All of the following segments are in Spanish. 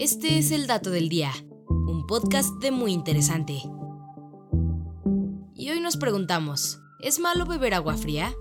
Este es el dato del día, un podcast de muy interesante. Y hoy nos preguntamos, ¿es malo beber agua fría?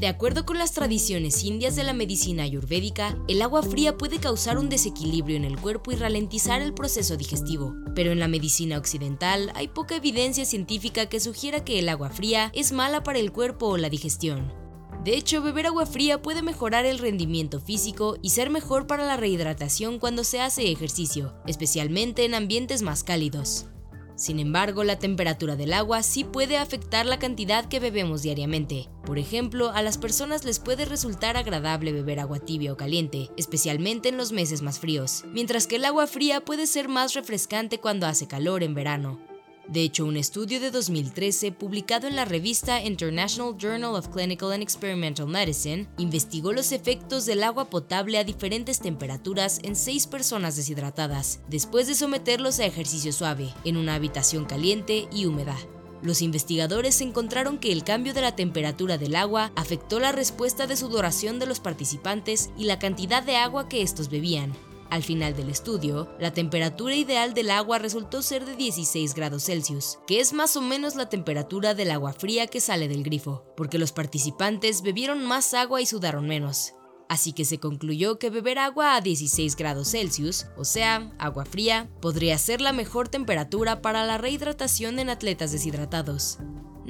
De acuerdo con las tradiciones indias de la medicina ayurvédica, el agua fría puede causar un desequilibrio en el cuerpo y ralentizar el proceso digestivo. Pero en la medicina occidental hay poca evidencia científica que sugiera que el agua fría es mala para el cuerpo o la digestión. De hecho, beber agua fría puede mejorar el rendimiento físico y ser mejor para la rehidratación cuando se hace ejercicio, especialmente en ambientes más cálidos. Sin embargo, la temperatura del agua sí puede afectar la cantidad que bebemos diariamente. Por ejemplo, a las personas les puede resultar agradable beber agua tibia o caliente, especialmente en los meses más fríos, mientras que el agua fría puede ser más refrescante cuando hace calor en verano. De hecho, un estudio de 2013 publicado en la revista International Journal of Clinical and Experimental Medicine investigó los efectos del agua potable a diferentes temperaturas en seis personas deshidratadas, después de someterlos a ejercicio suave, en una habitación caliente y húmeda. Los investigadores encontraron que el cambio de la temperatura del agua afectó la respuesta de sudoración de los participantes y la cantidad de agua que estos bebían, al final del estudio, la temperatura ideal del agua resultó ser de 16 grados Celsius, que es más o menos la temperatura del agua fría que sale del grifo, porque los participantes bebieron más agua y sudaron menos. Así que se concluyó que beber agua a 16 grados Celsius, o sea, agua fría, podría ser la mejor temperatura para la rehidratación en atletas deshidratados.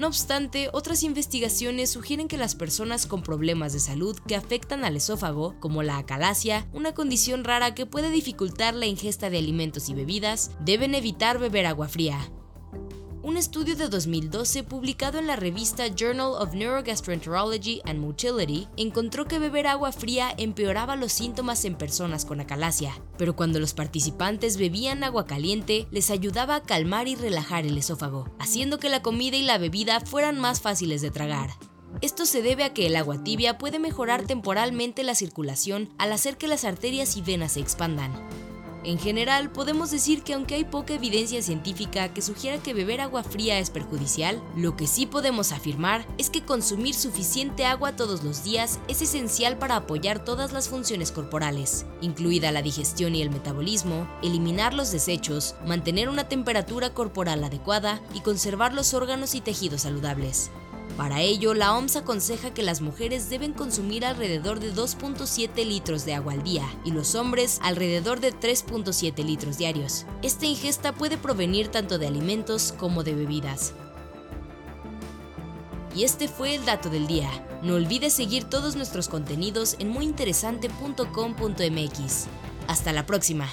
No obstante, otras investigaciones sugieren que las personas con problemas de salud que afectan al esófago, como la acalasia, una condición rara que puede dificultar la ingesta de alimentos y bebidas, deben evitar beber agua fría. Estudio de 2012 publicado en la revista Journal of Neurogastroenterology and Motility encontró que beber agua fría empeoraba los síntomas en personas con acalasia, pero cuando los participantes bebían agua caliente les ayudaba a calmar y relajar el esófago, haciendo que la comida y la bebida fueran más fáciles de tragar. Esto se debe a que el agua tibia puede mejorar temporalmente la circulación al hacer que las arterias y venas se expandan. En general, podemos decir que aunque hay poca evidencia científica que sugiera que beber agua fría es perjudicial, lo que sí podemos afirmar es que consumir suficiente agua todos los días es esencial para apoyar todas las funciones corporales, incluida la digestión y el metabolismo, eliminar los desechos, mantener una temperatura corporal adecuada y conservar los órganos y tejidos saludables. Para ello, la OMS aconseja que las mujeres deben consumir alrededor de 2.7 litros de agua al día y los hombres alrededor de 3.7 litros diarios. Esta ingesta puede provenir tanto de alimentos como de bebidas. Y este fue el dato del día. No olvides seguir todos nuestros contenidos en muyinteresante.com.mx. Hasta la próxima.